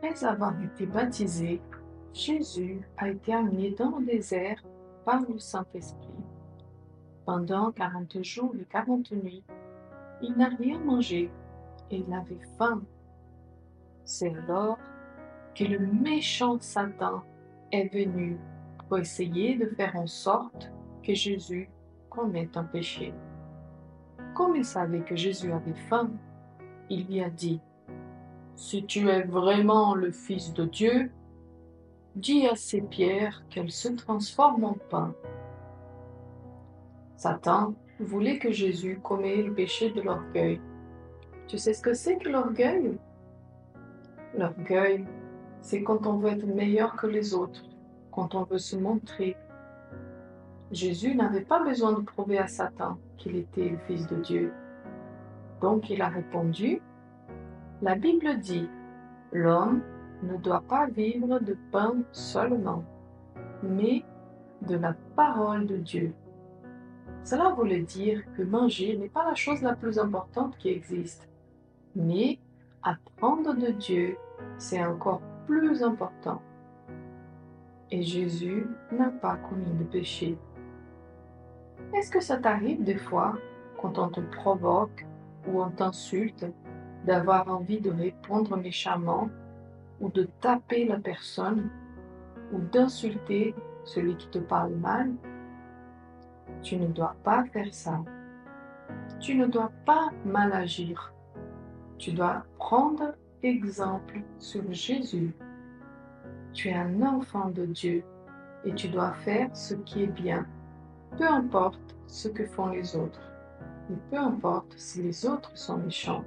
Après avoir été baptisé, Jésus a été amené dans le désert par le Saint-Esprit. Pendant quarante jours et quarante nuits, il n'a rien mangé et il avait faim. C'est alors que le méchant Satan est venu pour essayer de faire en sorte que Jésus commette un péché. Comme il savait que Jésus avait faim, il lui a dit, Si tu es vraiment le Fils de Dieu, dis à ces pierres qu'elles se transforment en pain. Satan voulait que Jésus commette le péché de l'orgueil. Tu sais ce que c'est que l'orgueil? L'orgueil, c'est quand on veut être meilleur que les autres, quand on veut se montrer. Jésus n'avait pas besoin de prouver à Satan qu'il était le Fils de Dieu. Donc il a répondu, la Bible dit, l'homme ne doit pas vivre de pain seulement, mais de la parole de Dieu. Cela voulait dire que manger n'est pas la chose la plus importante qui existe, mais apprendre de Dieu, c'est encore plus important. Et Jésus n'a pas commis de péché. Est-ce que ça t'arrive des fois, quand on te provoque ou on t'insulte, d'avoir envie de répondre méchamment ou de taper la personne ou d'insulter celui qui te parle mal Tu ne dois pas faire ça. Tu ne dois pas mal agir. Tu dois prendre exemple sur Jésus. Tu es un enfant de Dieu et tu dois faire ce qui est bien, peu importe ce que font les autres, et peu importe si les autres sont méchants.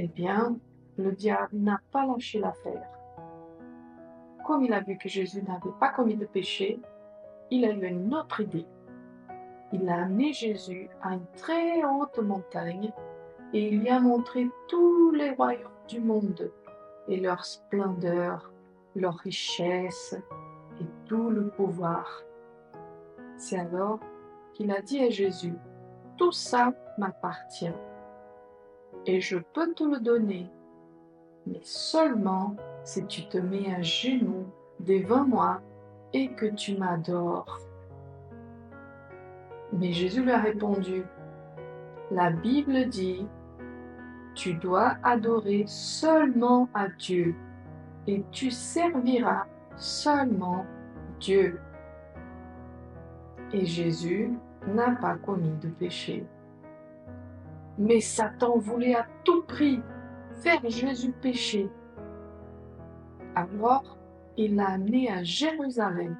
Eh bien, le diable n'a pas lâché l'affaire. Comme il a vu que Jésus n'avait pas commis de péché, il a eu une autre idée. Il a amené Jésus à une très haute montagne et il lui a montré tous les royaumes du monde et leur splendeur, leur richesse et tout le pouvoir. C'est alors qu'il a dit à Jésus, tout ça m'appartient et je peux te le donner, mais seulement si tu te mets à genoux devant moi et que tu m'adores. Mais Jésus lui a répondu, la Bible dit, tu dois adorer seulement à Dieu et tu serviras seulement Dieu. Et Jésus n'a pas commis de péché. Mais Satan voulait à tout prix faire Jésus pécher. Alors, il l'a amené à Jérusalem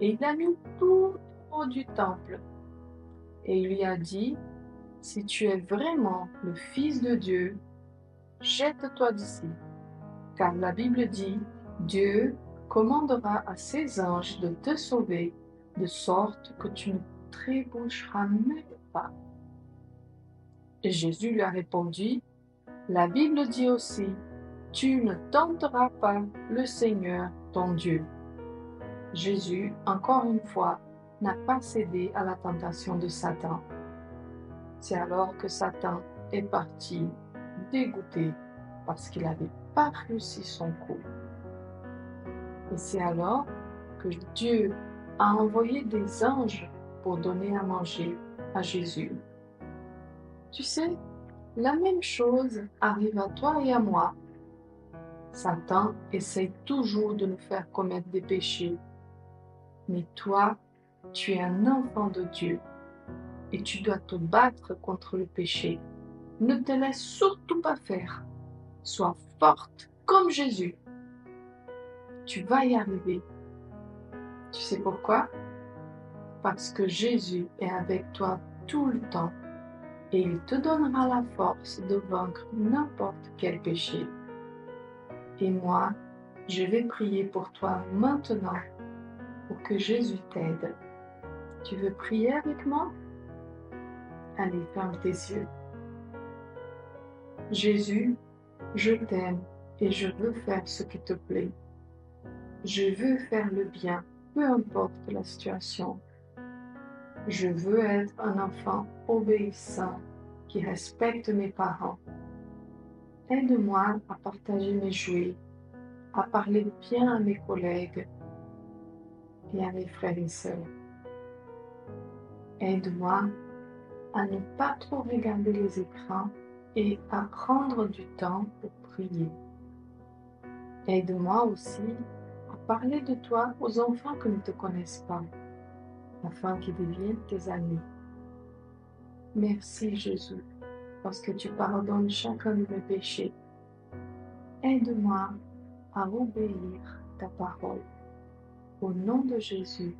et il l'a mis tout au haut du temple. Et il lui a dit, si tu es vraiment le Fils de Dieu, jette-toi d'ici. Car la Bible dit, Dieu commandera à ses anges de te sauver, de sorte que tu ne trébucheras même pas. Et Jésus lui a répondu, La Bible dit aussi, Tu ne tenteras pas le Seigneur ton Dieu. Jésus, encore une fois, n'a pas cédé à la tentation de Satan. C'est alors que Satan est parti dégoûté parce qu'il n'avait pas réussi son coup. Et c'est alors que Dieu a envoyé des anges pour donner à manger à Jésus. Tu sais, la même chose arrive à toi et à moi. Satan essaie toujours de nous faire commettre des péchés. Mais toi, tu es un enfant de Dieu et tu dois te battre contre le péché. Ne te laisse surtout pas faire. Sois forte comme Jésus. Tu vas y arriver. Tu sais pourquoi? Parce que Jésus est avec toi tout le temps et il te donnera la force de vaincre n'importe quel péché. Et moi, je vais prier pour toi maintenant pour que Jésus t'aide. Tu veux prier avec moi? Allez, ferme tes yeux. Jésus, je t'aime et je veux faire ce qui te plaît. Je veux faire le bien, peu importe la situation. Je veux être un enfant obéissant qui respecte mes parents Aide-moi à partager mes jouets, à parler bien à mes collègues et à mes frères et sœurs. Aide-moi à ne pas trop regarder les écrans et à prendre du temps pour prier. Aide-moi aussi à parler de toi aux enfants qui ne te connaissent pas, afin qu'ils deviennent tes amis. Merci Jésus, parce que tu pardonnes chacun de mes péchés. Aide-moi à obéir ta parole. Au nom de Jésus.